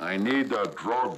I need a drug.